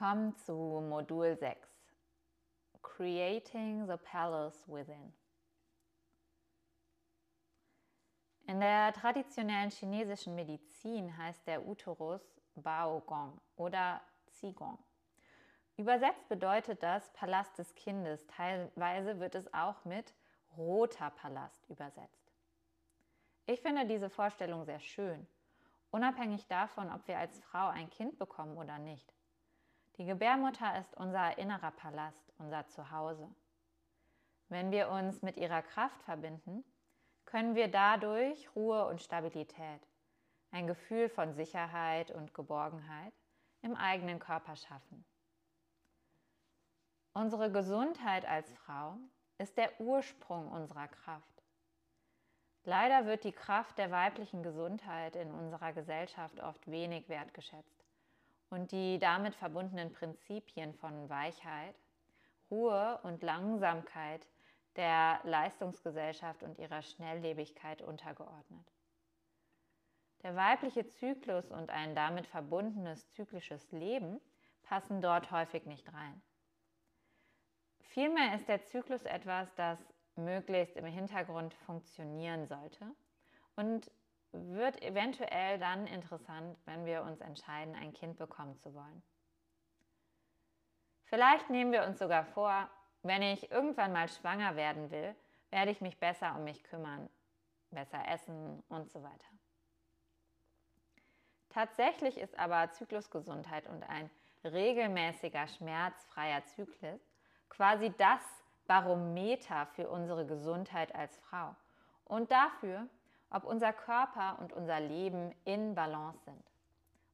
Willkommen zu Modul 6 Creating the Palace Within. In der traditionellen chinesischen Medizin heißt der Uterus Bao Gong oder Qigong. Übersetzt bedeutet das Palast des Kindes. Teilweise wird es auch mit roter Palast übersetzt. Ich finde diese Vorstellung sehr schön, unabhängig davon, ob wir als Frau ein Kind bekommen oder nicht. Die Gebärmutter ist unser innerer Palast, unser Zuhause. Wenn wir uns mit ihrer Kraft verbinden, können wir dadurch Ruhe und Stabilität, ein Gefühl von Sicherheit und Geborgenheit im eigenen Körper schaffen. Unsere Gesundheit als Frau ist der Ursprung unserer Kraft. Leider wird die Kraft der weiblichen Gesundheit in unserer Gesellschaft oft wenig wertgeschätzt und die damit verbundenen Prinzipien von Weichheit, Ruhe und Langsamkeit der Leistungsgesellschaft und ihrer Schnelllebigkeit untergeordnet. Der weibliche Zyklus und ein damit verbundenes zyklisches Leben passen dort häufig nicht rein. Vielmehr ist der Zyklus etwas, das möglichst im Hintergrund funktionieren sollte und wird eventuell dann interessant, wenn wir uns entscheiden, ein Kind bekommen zu wollen. Vielleicht nehmen wir uns sogar vor, wenn ich irgendwann mal schwanger werden will, werde ich mich besser um mich kümmern, besser essen und so weiter. Tatsächlich ist aber Zyklusgesundheit und ein regelmäßiger, schmerzfreier Zyklus quasi das Barometer für unsere Gesundheit als Frau und dafür, ob unser Körper und unser Leben in Balance sind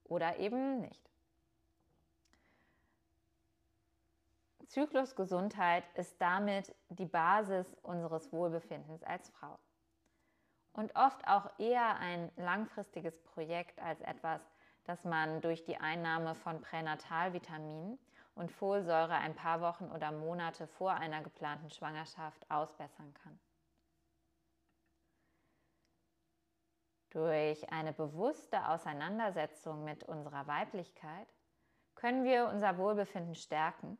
oder eben nicht. Zyklusgesundheit ist damit die Basis unseres Wohlbefindens als Frau und oft auch eher ein langfristiges Projekt als etwas, das man durch die Einnahme von Pränatalvitaminen und Folsäure ein paar Wochen oder Monate vor einer geplanten Schwangerschaft ausbessern kann. Durch eine bewusste Auseinandersetzung mit unserer Weiblichkeit können wir unser Wohlbefinden stärken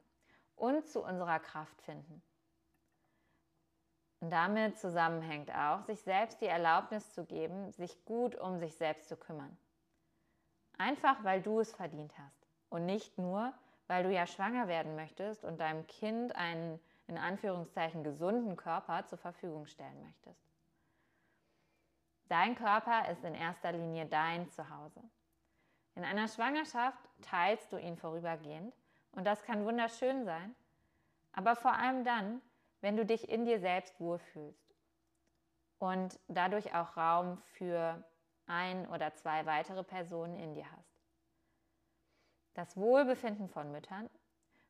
und zu unserer Kraft finden. Und damit zusammenhängt auch, sich selbst die Erlaubnis zu geben, sich gut um sich selbst zu kümmern. Einfach weil du es verdient hast und nicht nur, weil du ja schwanger werden möchtest und deinem Kind einen in Anführungszeichen gesunden Körper zur Verfügung stellen möchtest. Dein Körper ist in erster Linie dein Zuhause. In einer Schwangerschaft teilst du ihn vorübergehend und das kann wunderschön sein, aber vor allem dann, wenn du dich in dir selbst wohlfühlst und dadurch auch Raum für ein oder zwei weitere Personen in dir hast. Das Wohlbefinden von Müttern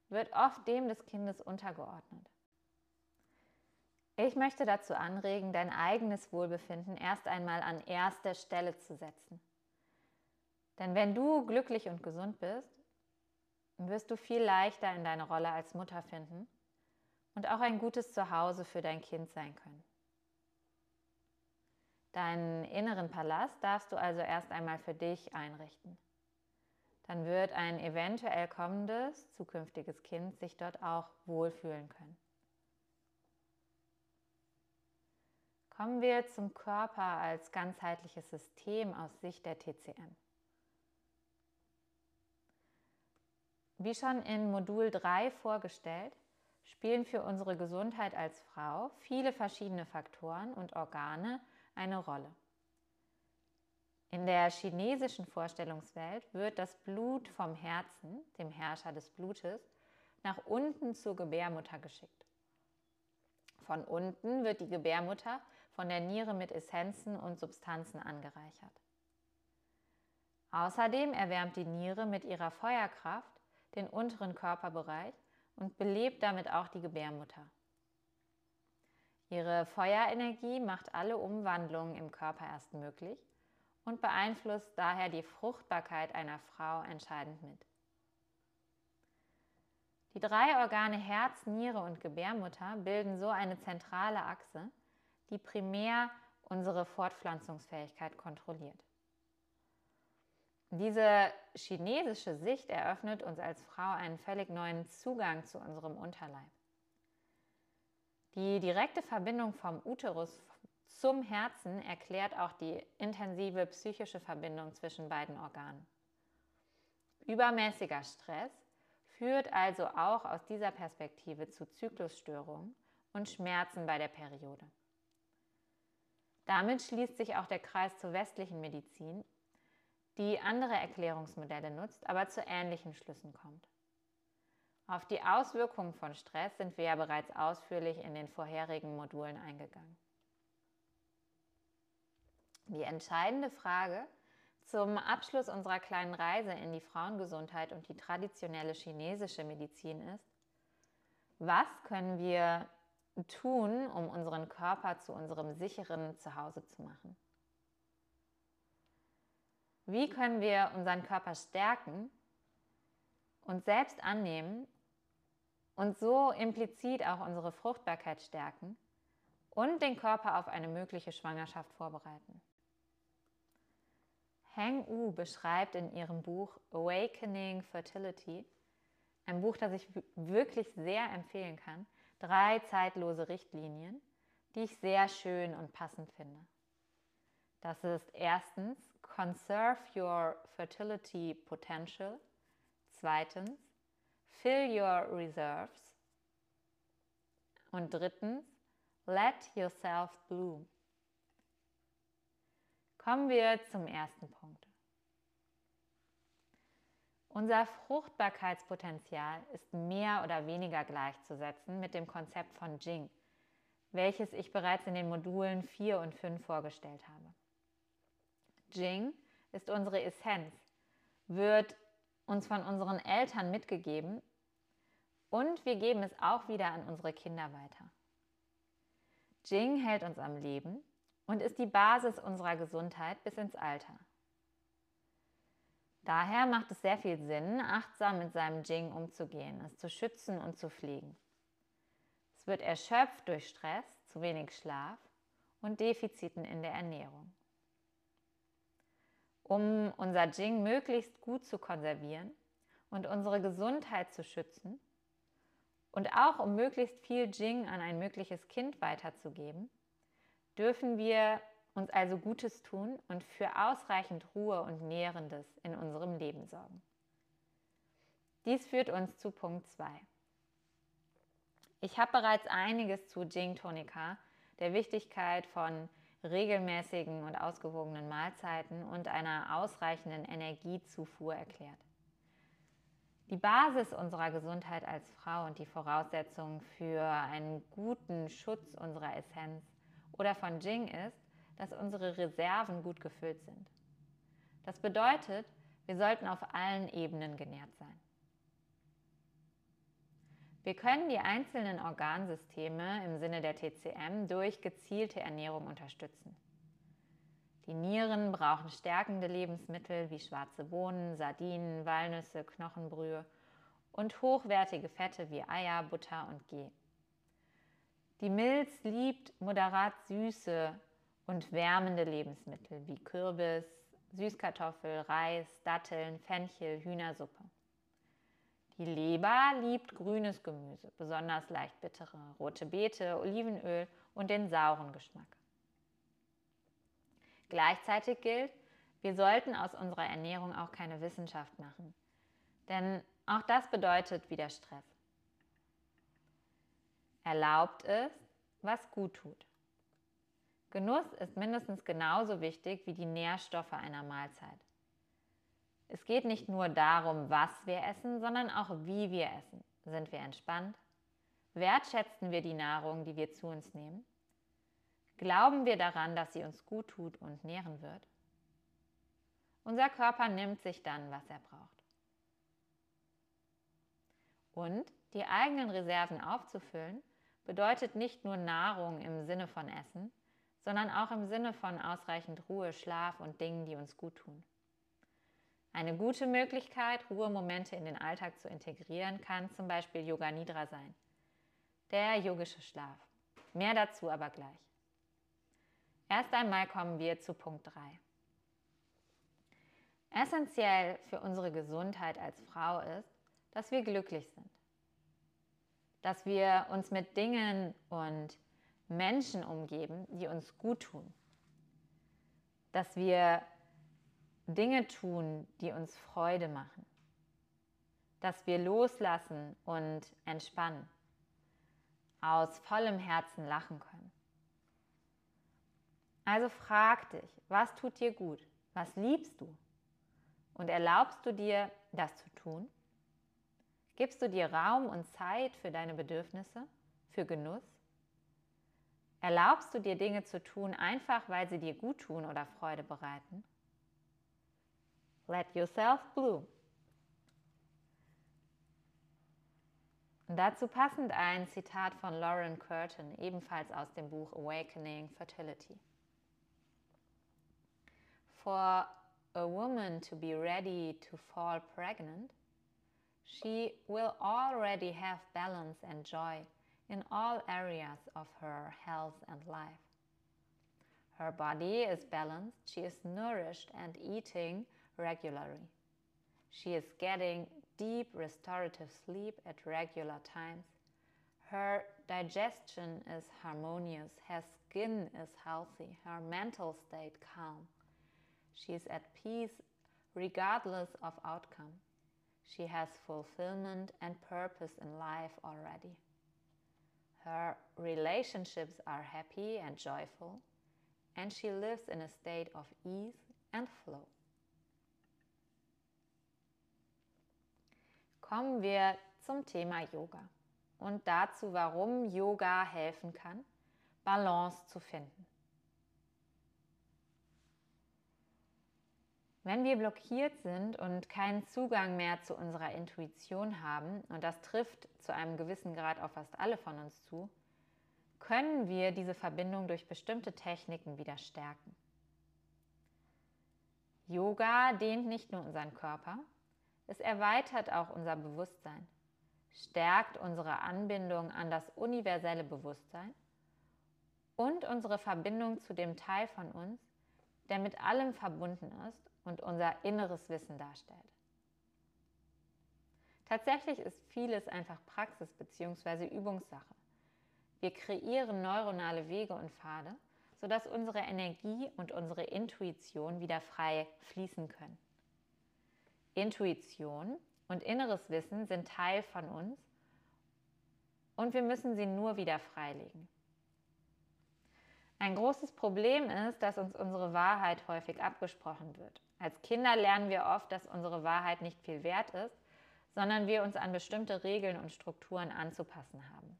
wird oft dem des Kindes untergeordnet. Ich möchte dazu anregen, dein eigenes Wohlbefinden erst einmal an erster Stelle zu setzen. Denn wenn du glücklich und gesund bist, wirst du viel leichter in deine Rolle als Mutter finden und auch ein gutes Zuhause für dein Kind sein können. Deinen inneren Palast darfst du also erst einmal für dich einrichten. Dann wird ein eventuell kommendes, zukünftiges Kind sich dort auch wohlfühlen können. Kommen wir zum Körper als ganzheitliches System aus Sicht der TCM. Wie schon in Modul 3 vorgestellt, spielen für unsere Gesundheit als Frau viele verschiedene Faktoren und Organe eine Rolle. In der chinesischen Vorstellungswelt wird das Blut vom Herzen, dem Herrscher des Blutes, nach unten zur Gebärmutter geschickt. Von unten wird die Gebärmutter von der Niere mit Essenzen und Substanzen angereichert. Außerdem erwärmt die Niere mit ihrer Feuerkraft den unteren Körperbereich und belebt damit auch die Gebärmutter. Ihre Feuerenergie macht alle Umwandlungen im Körper erst möglich und beeinflusst daher die Fruchtbarkeit einer Frau entscheidend mit. Die drei Organe Herz, Niere und Gebärmutter bilden so eine zentrale Achse, die primär unsere Fortpflanzungsfähigkeit kontrolliert. Diese chinesische Sicht eröffnet uns als Frau einen völlig neuen Zugang zu unserem Unterleib. Die direkte Verbindung vom Uterus zum Herzen erklärt auch die intensive psychische Verbindung zwischen beiden Organen. Übermäßiger Stress führt also auch aus dieser Perspektive zu Zyklusstörungen und Schmerzen bei der Periode. Damit schließt sich auch der Kreis zur westlichen Medizin, die andere Erklärungsmodelle nutzt, aber zu ähnlichen Schlüssen kommt. Auf die Auswirkungen von Stress sind wir ja bereits ausführlich in den vorherigen Modulen eingegangen. Die entscheidende Frage zum Abschluss unserer kleinen Reise in die Frauengesundheit und die traditionelle chinesische Medizin ist, was können wir tun, um unseren Körper zu unserem sicheren Zuhause zu machen? Wie können wir unseren Körper stärken, uns selbst annehmen und so implizit auch unsere Fruchtbarkeit stärken und den Körper auf eine mögliche Schwangerschaft vorbereiten? Heng U beschreibt in ihrem Buch Awakening Fertility, ein Buch, das ich wirklich sehr empfehlen kann, drei zeitlose Richtlinien, die ich sehr schön und passend finde. Das ist erstens Conserve your fertility potential. Zweitens Fill your reserves. Und drittens Let yourself bloom. Kommen wir zum ersten Punkt. Unser Fruchtbarkeitspotenzial ist mehr oder weniger gleichzusetzen mit dem Konzept von Jing, welches ich bereits in den Modulen 4 und 5 vorgestellt habe. Jing ist unsere Essenz, wird uns von unseren Eltern mitgegeben und wir geben es auch wieder an unsere Kinder weiter. Jing hält uns am Leben und ist die Basis unserer Gesundheit bis ins Alter. Daher macht es sehr viel Sinn, achtsam mit seinem Jing umzugehen, es zu schützen und zu pflegen. Es wird erschöpft durch Stress, zu wenig Schlaf und Defiziten in der Ernährung. Um unser Jing möglichst gut zu konservieren und unsere Gesundheit zu schützen und auch um möglichst viel Jing an ein mögliches Kind weiterzugeben, dürfen wir uns also Gutes tun und für ausreichend Ruhe und Nährendes in unserem Leben sorgen. Dies führt uns zu Punkt 2. Ich habe bereits einiges zu Jing Tonica, der Wichtigkeit von regelmäßigen und ausgewogenen Mahlzeiten und einer ausreichenden Energiezufuhr erklärt. Die Basis unserer Gesundheit als Frau und die Voraussetzung für einen guten Schutz unserer Essenz oder von Jing ist, dass unsere Reserven gut gefüllt sind. Das bedeutet, wir sollten auf allen Ebenen genährt sein. Wir können die einzelnen Organsysteme im Sinne der TCM durch gezielte Ernährung unterstützen. Die Nieren brauchen stärkende Lebensmittel wie schwarze Bohnen, Sardinen, Walnüsse, Knochenbrühe und hochwertige Fette wie Eier, Butter und Ghee. Die Milz liebt moderat süße und wärmende Lebensmittel wie Kürbis, Süßkartoffel, Reis, Datteln, Fenchel, Hühnersuppe. Die Leber liebt grünes Gemüse, besonders leicht bittere, rote Beete, Olivenöl und den sauren Geschmack. Gleichzeitig gilt, wir sollten aus unserer Ernährung auch keine Wissenschaft machen, denn auch das bedeutet wieder Stress. Erlaubt es, was gut tut. Genuss ist mindestens genauso wichtig wie die Nährstoffe einer Mahlzeit. Es geht nicht nur darum, was wir essen, sondern auch wie wir essen. Sind wir entspannt? Wertschätzen wir die Nahrung, die wir zu uns nehmen? Glauben wir daran, dass sie uns gut tut und nähren wird? Unser Körper nimmt sich dann, was er braucht. Und die eigenen Reserven aufzufüllen, bedeutet nicht nur Nahrung im Sinne von Essen, sondern auch im Sinne von ausreichend Ruhe, Schlaf und Dingen, die uns gut tun. Eine gute Möglichkeit, Ruhemomente in den Alltag zu integrieren, kann zum Beispiel Yoga Nidra sein. Der yogische Schlaf. Mehr dazu aber gleich. Erst einmal kommen wir zu Punkt 3. Essentiell für unsere Gesundheit als Frau ist, dass wir glücklich sind. Dass wir uns mit Dingen und Menschen umgeben, die uns gut tun. Dass wir Dinge tun, die uns Freude machen. Dass wir loslassen und entspannen. Aus vollem Herzen lachen können. Also frag dich, was tut dir gut? Was liebst du? Und erlaubst du dir, das zu tun? Gibst du dir Raum und Zeit für deine Bedürfnisse, für Genuss? Erlaubst du dir Dinge zu tun, einfach weil sie dir gut tun oder Freude bereiten? Let yourself bloom. Und dazu passend ein Zitat von Lauren Curtin, ebenfalls aus dem Buch Awakening Fertility. For a woman to be ready to fall pregnant, she will already have balance and joy in all areas of her health and life. Her body is balanced, she is nourished and eating regularly. She is getting deep restorative sleep at regular times. Her digestion is harmonious, her skin is healthy, her mental state calm. She is at peace regardless of outcome. She has fulfillment and purpose in life already. Her relationships are happy and joyful, and she lives in a state of ease and flow. Kommen wir zum Thema Yoga und dazu, warum Yoga helfen kann, Balance zu finden. Wenn wir blockiert sind und keinen Zugang mehr zu unserer Intuition haben, und das trifft zu einem gewissen Grad auf fast alle von uns zu, können wir diese Verbindung durch bestimmte Techniken wieder stärken. Yoga dehnt nicht nur unseren Körper, es erweitert auch unser Bewusstsein, stärkt unsere Anbindung an das universelle Bewusstsein und unsere Verbindung zu dem Teil von uns, der mit allem verbunden ist und unser inneres Wissen darstellt. Tatsächlich ist vieles einfach Praxis bzw. Übungssache. Wir kreieren neuronale Wege und Pfade, sodass unsere Energie und unsere Intuition wieder frei fließen können. Intuition und inneres Wissen sind Teil von uns und wir müssen sie nur wieder freilegen. Ein großes Problem ist, dass uns unsere Wahrheit häufig abgesprochen wird. Als Kinder lernen wir oft, dass unsere Wahrheit nicht viel wert ist, sondern wir uns an bestimmte Regeln und Strukturen anzupassen haben.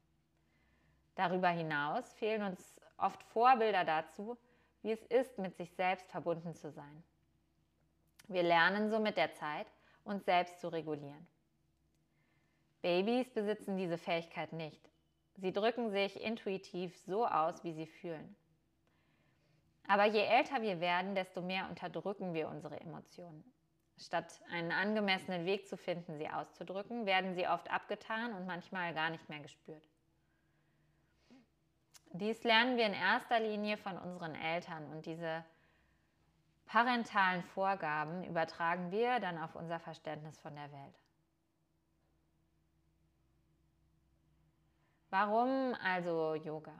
Darüber hinaus fehlen uns oft Vorbilder dazu, wie es ist, mit sich selbst verbunden zu sein. Wir lernen so mit der Zeit, uns selbst zu regulieren. Babys besitzen diese Fähigkeit nicht. Sie drücken sich intuitiv so aus, wie sie fühlen. Aber je älter wir werden, desto mehr unterdrücken wir unsere Emotionen. Statt einen angemessenen Weg zu finden, sie auszudrücken, werden sie oft abgetan und manchmal gar nicht mehr gespürt. Dies lernen wir in erster Linie von unseren Eltern und diese parentalen Vorgaben übertragen wir dann auf unser Verständnis von der Welt. Warum also Yoga?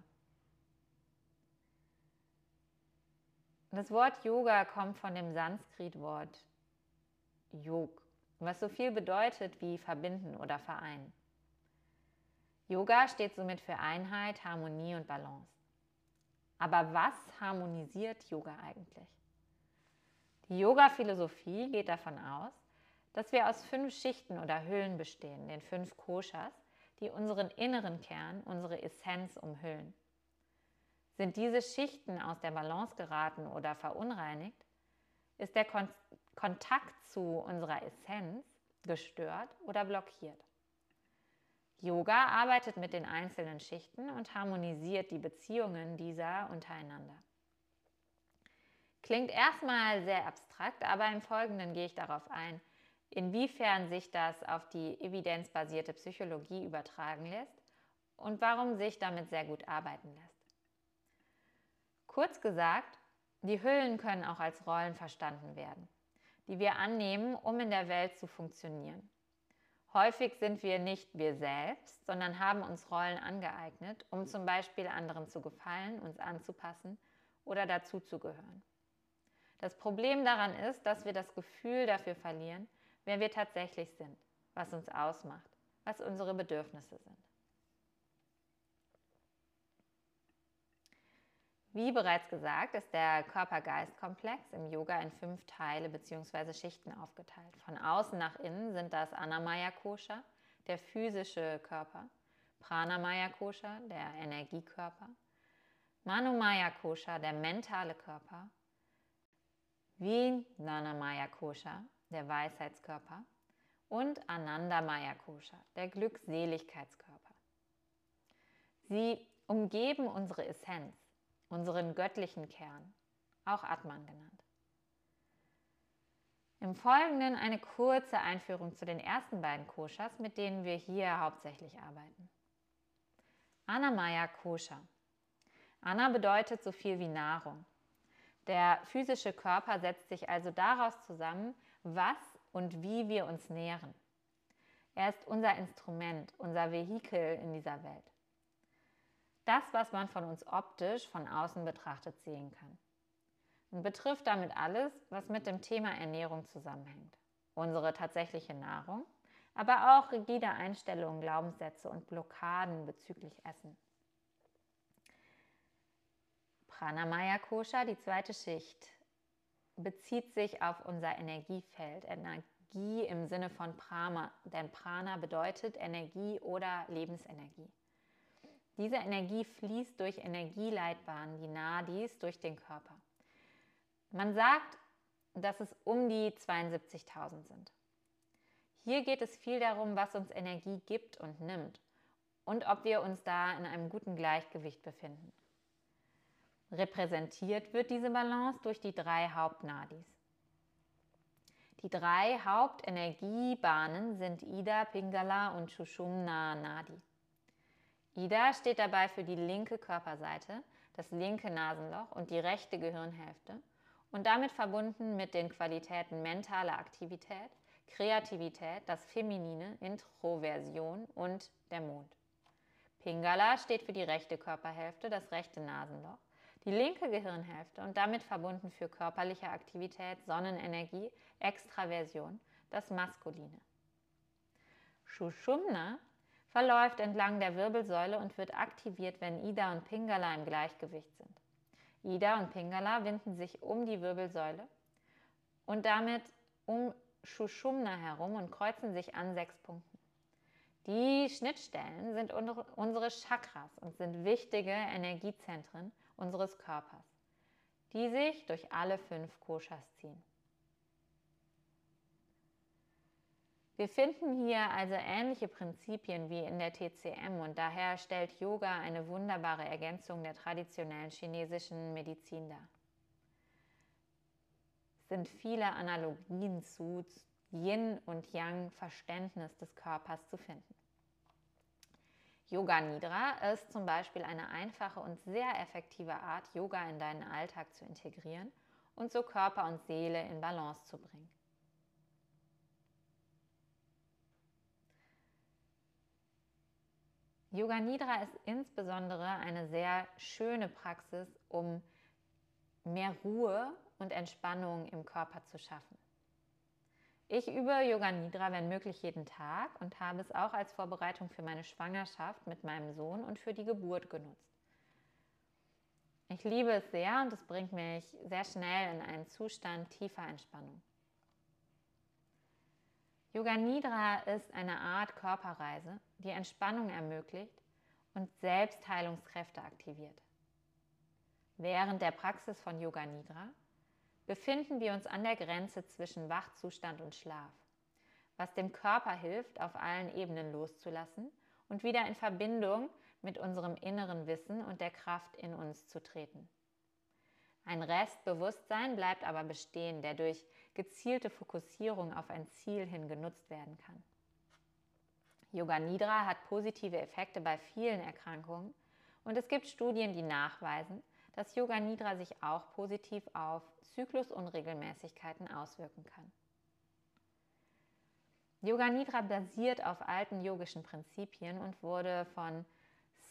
Das Wort Yoga kommt von dem Sanskrit-Wort Yog, was so viel bedeutet wie verbinden oder vereinen. Yoga steht somit für Einheit, Harmonie und Balance. Aber was harmonisiert Yoga eigentlich? Die Yoga-Philosophie geht davon aus, dass wir aus fünf Schichten oder Hüllen bestehen, den fünf Koshas, die unseren inneren Kern, unsere Essenz umhüllen. Sind diese Schichten aus der Balance geraten oder verunreinigt, ist der Kon Kontakt zu unserer Essenz gestört oder blockiert. Yoga arbeitet mit den einzelnen Schichten und harmonisiert die Beziehungen dieser untereinander. Klingt erstmal sehr abstrakt, aber im Folgenden gehe ich darauf ein, inwiefern sich das auf die evidenzbasierte Psychologie übertragen lässt und warum sich damit sehr gut arbeiten lässt. Kurz gesagt, die Hüllen können auch als Rollen verstanden werden. die wir annehmen, um in der Welt zu funktionieren. Häufig sind wir nicht wir selbst, sondern haben uns Rollen angeeignet, um zum Beispiel anderen zu gefallen, uns anzupassen oder dazuzugehören. Das Problem daran ist, dass wir das Gefühl dafür verlieren, wer wir tatsächlich sind, was uns ausmacht, was unsere Bedürfnisse sind. Wie bereits gesagt, ist der Körper-Geist-Komplex im Yoga in fünf Teile bzw. Schichten aufgeteilt. Von außen nach innen sind das Anamaya Kosha, der physische Körper, Pranamaya Kosha, der Energiekörper, Manomaya Kosha, der mentale Körper, Vijnanamaya Kosha, der Weisheitskörper und Anandamaya Kosha, der Glückseligkeitskörper. Sie umgeben unsere Essenz unseren göttlichen Kern, auch Atman genannt. Im Folgenden eine kurze Einführung zu den ersten beiden Koshas, mit denen wir hier hauptsächlich arbeiten. Anamaya Kosha. Anna bedeutet so viel wie Nahrung. Der physische Körper setzt sich also daraus zusammen, was und wie wir uns nähren. Er ist unser Instrument, unser Vehikel in dieser Welt das, was man von uns optisch von außen betrachtet sehen kann. Und betrifft damit alles, was mit dem Thema Ernährung zusammenhängt. Unsere tatsächliche Nahrung, aber auch rigide Einstellungen, Glaubenssätze und Blockaden bezüglich Essen. Pranamaya Kosha, die zweite Schicht, bezieht sich auf unser Energiefeld. Energie im Sinne von Prana, denn Prana bedeutet Energie oder Lebensenergie. Diese Energie fließt durch Energieleitbahnen, die Nadis, durch den Körper. Man sagt, dass es um die 72.000 sind. Hier geht es viel darum, was uns Energie gibt und nimmt und ob wir uns da in einem guten Gleichgewicht befinden. Repräsentiert wird diese Balance durch die drei Hauptnadis. Die drei Hauptenergiebahnen sind Ida, Pingala und Shushumna Nadi. Ida steht dabei für die linke Körperseite, das linke Nasenloch und die rechte Gehirnhälfte und damit verbunden mit den Qualitäten mentale Aktivität, Kreativität, das Feminine, Introversion und der Mond. Pingala steht für die rechte Körperhälfte, das rechte Nasenloch, die linke Gehirnhälfte und damit verbunden für körperliche Aktivität, Sonnenenergie, Extraversion, das Maskuline. Shushumna verläuft entlang der Wirbelsäule und wird aktiviert, wenn Ida und Pingala im Gleichgewicht sind. Ida und Pingala winden sich um die Wirbelsäule und damit um Shushumna herum und kreuzen sich an sechs Punkten. Die Schnittstellen sind unsere Chakras und sind wichtige Energiezentren unseres Körpers, die sich durch alle fünf Koshas ziehen. Wir finden hier also ähnliche Prinzipien wie in der TCM und daher stellt Yoga eine wunderbare Ergänzung der traditionellen chinesischen Medizin dar. Es sind viele Analogien zu Yin und Yang Verständnis des Körpers zu finden. Yoga Nidra ist zum Beispiel eine einfache und sehr effektive Art, Yoga in deinen Alltag zu integrieren und so Körper und Seele in Balance zu bringen. Yoga Nidra ist insbesondere eine sehr schöne Praxis, um mehr Ruhe und Entspannung im Körper zu schaffen. Ich übe Yoga Nidra, wenn möglich, jeden Tag und habe es auch als Vorbereitung für meine Schwangerschaft mit meinem Sohn und für die Geburt genutzt. Ich liebe es sehr und es bringt mich sehr schnell in einen Zustand tiefer Entspannung. Yoga Nidra ist eine Art Körperreise, die Entspannung ermöglicht und Selbstheilungskräfte aktiviert. Während der Praxis von Yoga Nidra befinden wir uns an der Grenze zwischen Wachzustand und Schlaf, was dem Körper hilft, auf allen Ebenen loszulassen und wieder in Verbindung mit unserem inneren Wissen und der Kraft in uns zu treten. Ein Restbewusstsein bleibt aber bestehen, der durch gezielte Fokussierung auf ein Ziel hin genutzt werden kann. Yoga Nidra hat positive Effekte bei vielen Erkrankungen und es gibt Studien, die nachweisen, dass Yoga Nidra sich auch positiv auf Zyklusunregelmäßigkeiten auswirken kann. Yoga Nidra basiert auf alten yogischen Prinzipien und wurde von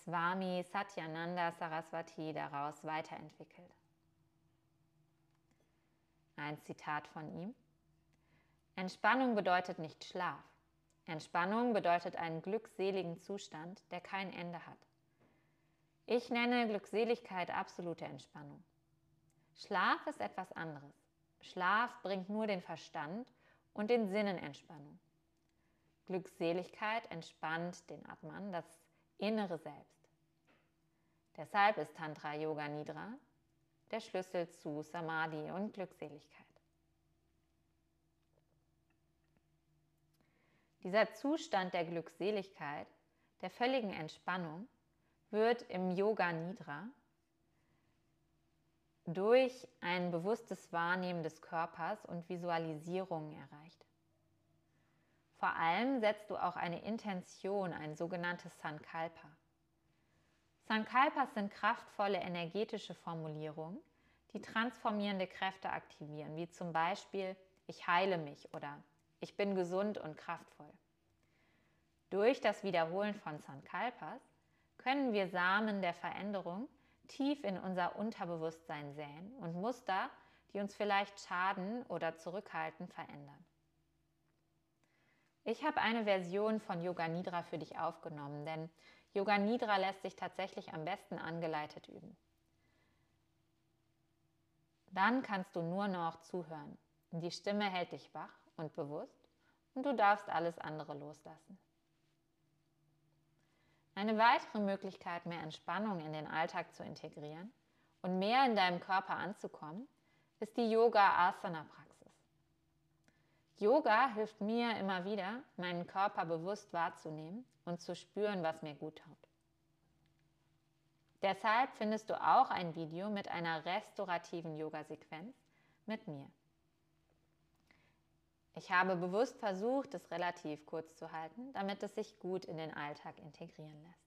Swami Satyananda Saraswati daraus weiterentwickelt. Ein Zitat von ihm. Entspannung bedeutet nicht Schlaf. Entspannung bedeutet einen glückseligen Zustand, der kein Ende hat. Ich nenne Glückseligkeit absolute Entspannung. Schlaf ist etwas anderes. Schlaf bringt nur den Verstand und den Sinnen Entspannung. Glückseligkeit entspannt den Atman, das innere Selbst. Deshalb ist Tantra Yoga Nidra der Schlüssel zu Samadhi und Glückseligkeit. Dieser Zustand der Glückseligkeit, der völligen Entspannung, wird im Yoga Nidra durch ein bewusstes Wahrnehmen des Körpers und Visualisierungen erreicht. Vor allem setzt du auch eine Intention, ein sogenanntes Sankalpa. Sankalpas sind kraftvolle energetische Formulierungen, die transformierende Kräfte aktivieren, wie zum Beispiel ich heile mich oder ich bin gesund und kraftvoll. Durch das Wiederholen von Sankalpas können wir Samen der Veränderung tief in unser Unterbewusstsein säen und Muster, die uns vielleicht schaden oder zurückhalten, verändern. Ich habe eine Version von Yoga Nidra für dich aufgenommen, denn Yoga Nidra lässt sich tatsächlich am besten angeleitet üben. Dann kannst du nur noch zuhören. Die Stimme hält dich wach und bewusst und du darfst alles andere loslassen. Eine weitere Möglichkeit, mehr Entspannung in den Alltag zu integrieren und mehr in deinem Körper anzukommen, ist die Yoga-Asana-Praxis. Yoga hilft mir immer wieder, meinen Körper bewusst wahrzunehmen und zu spüren, was mir gut tut. Deshalb findest du auch ein Video mit einer restaurativen Yoga-Sequenz mit mir. Ich habe bewusst versucht, es relativ kurz zu halten, damit es sich gut in den Alltag integrieren lässt.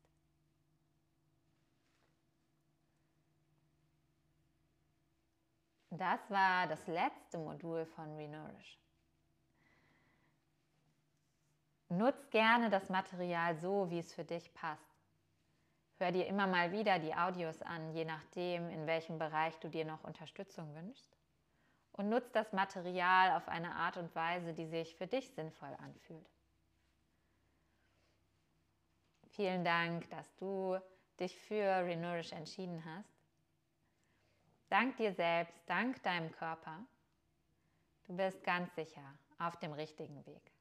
Das war das letzte Modul von Renourish. Nutz gerne das Material so, wie es für dich passt. Hör dir immer mal wieder die Audios an, je nachdem, in welchem Bereich du dir noch Unterstützung wünschst und nutzt das Material auf eine Art und Weise, die sich für dich sinnvoll anfühlt. Vielen Dank, dass du dich für Renourish entschieden hast. Dank dir selbst, dank deinem Körper. Du bist ganz sicher auf dem richtigen Weg.